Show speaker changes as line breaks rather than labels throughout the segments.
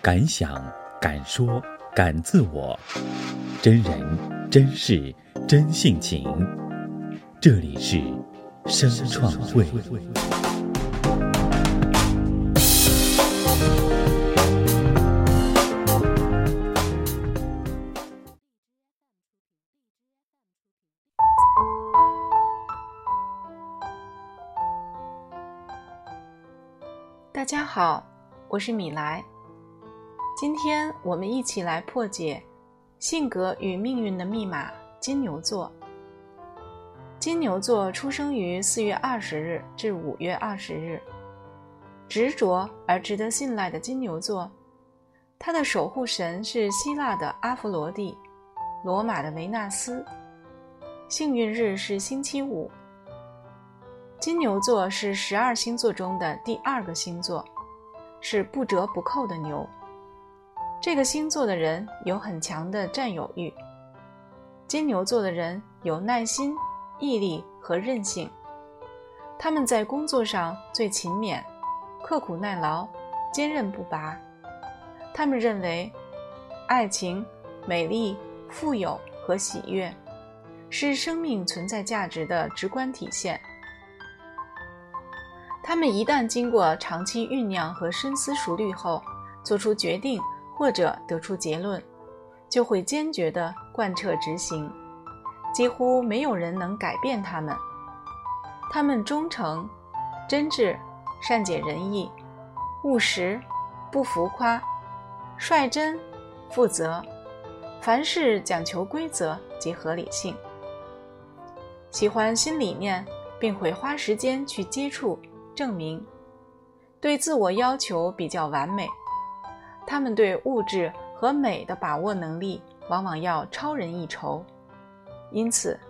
敢想敢说敢自我，真人真事真性情。这里是声创会。
大家好，我是米莱。今天我们一起来破解性格与命运的密码——金牛座。金牛座出生于四月二十日至五月二十日，执着而值得信赖的金牛座，他的守护神是希腊的阿弗罗蒂，罗马的维纳斯。幸运日是星期五。金牛座是十二星座中的第二个星座，是不折不扣的牛。这个星座的人有很强的占有欲。金牛座的人有耐心、毅力和韧性，他们在工作上最勤勉、刻苦耐劳、坚韧不拔。他们认为，爱情、美丽、富有和喜悦是生命存在价值的直观体现。他们一旦经过长期酝酿和深思熟虑后，做出决定或者得出结论，就会坚决地贯彻执行，几乎没有人能改变他们。他们忠诚、真挚、善解人意、务实、不浮夸、率真、负责，凡事讲求规则及合理性，喜欢新理念，并会花时间去接触。证明对自我要求比较完美，他们对物质和美的把握能力往往要超人一筹，因此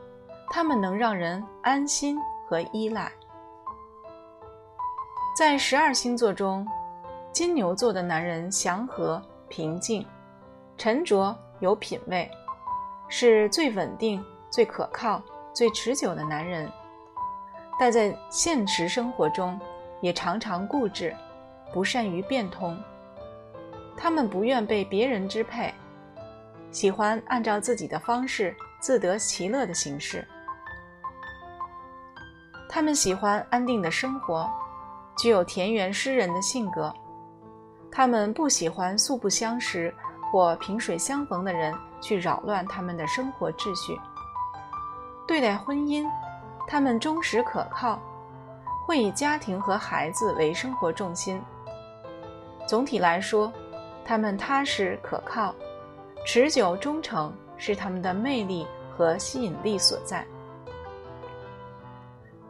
他们能让人安心和依赖。在十二星座中，金牛座的男人祥和、平静、沉着、有品位，是最稳定、最可靠、最持久的男人。但在现实生活中，也常常固执，不善于变通。他们不愿被别人支配，喜欢按照自己的方式自得其乐的形式。他们喜欢安定的生活，具有田园诗人的性格。他们不喜欢素不相识或萍水相逢的人去扰乱他们的生活秩序。对待婚姻。他们忠实可靠，会以家庭和孩子为生活重心。总体来说，他们踏实可靠，持久忠诚是他们的魅力和吸引力所在。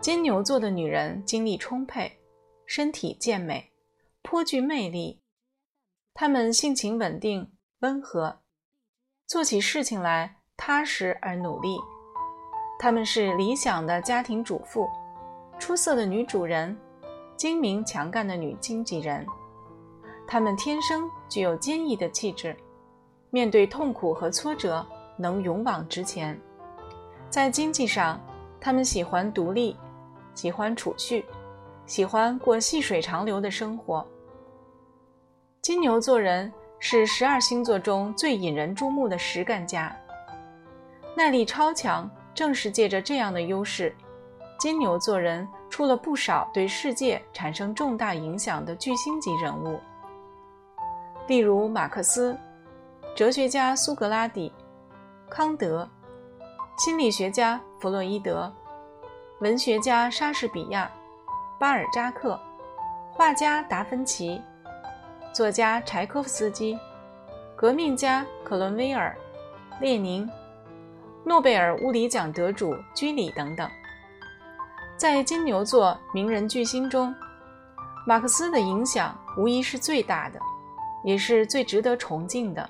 金牛座的女人精力充沛，身体健美，颇具魅力。她们性情稳定温和，做起事情来踏实而努力。她们是理想的家庭主妇，出色的女主人，精明强干的女经纪人。他们天生具有坚毅的气质，面对痛苦和挫折能勇往直前。在经济上，他们喜欢独立，喜欢储蓄，喜欢过细水长流的生活。金牛座人是十二星座中最引人注目的实干家，耐力超强。正是借着这样的优势，金牛座人出了不少对世界产生重大影响的巨星级人物，例如马克思、哲学家苏格拉底、康德、心理学家弗洛伊德、文学家莎士比亚、巴尔扎克、画家达芬奇、作家柴可夫斯基、革命家克伦威尔、列宁。诺贝尔物理奖得主居里等等，在金牛座名人巨星中，马克思的影响无疑是最大的，也是最值得崇敬的。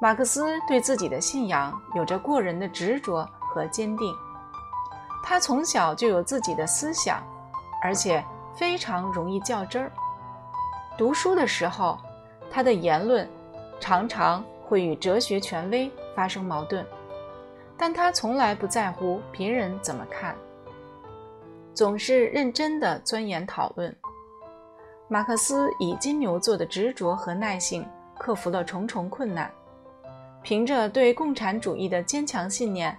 马克思对自己的信仰有着过人的执着和坚定，他从小就有自己的思想，而且非常容易较真儿。读书的时候，他的言论常常会与哲学权威发生矛盾。但他从来不在乎别人怎么看，总是认真的钻研讨论。马克思以金牛座的执着和耐性克服了重重困难，凭着对共产主义的坚强信念，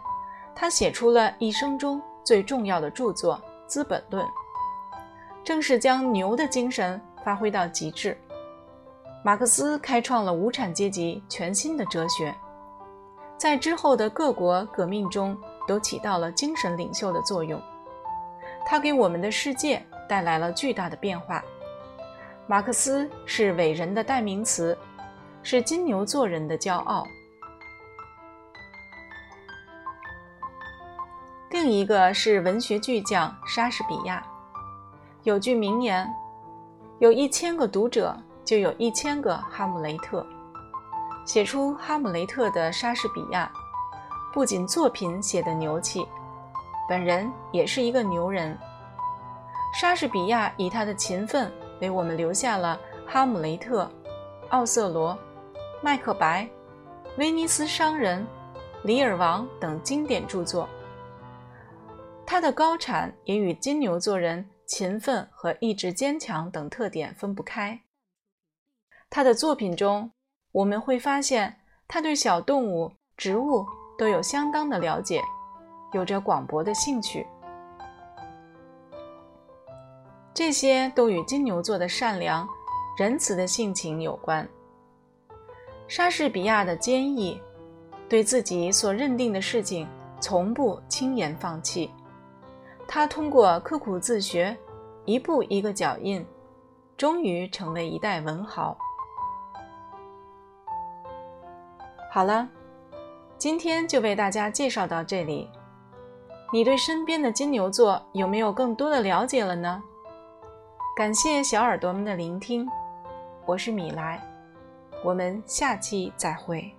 他写出了一生中最重要的著作《资本论》，正是将牛的精神发挥到极致。马克思开创了无产阶级全新的哲学，在之后的各国革命中都起到了精神领袖的作用。他给我们的世界带来了巨大的变化。马克思是伟人的代名词，是金牛座人的骄傲。另一个是文学巨匠莎士比亚。有句名言：“有一千个读者，就有一千个哈姆雷特。”写出《哈姆雷特》的莎士比亚，不仅作品写得牛气，本人也是一个牛人。莎士比亚以他的勤奋。为我们留下了《哈姆雷特》《奥瑟罗》《麦克白》《威尼斯商人》《李尔王》等经典著作。他的高产也与金牛座人勤奋和意志坚强等特点分不开。他的作品中，我们会发现他对小动物、植物都有相当的了解，有着广博的兴趣。这些都与金牛座的善良、仁慈的性情有关。莎士比亚的坚毅，对自己所认定的事情从不轻言放弃。他通过刻苦自学，一步一个脚印，终于成为一代文豪。好了，今天就为大家介绍到这里。你对身边的金牛座有没有更多的了解了呢？感谢小耳朵们的聆听，我是米莱，我们下期再会。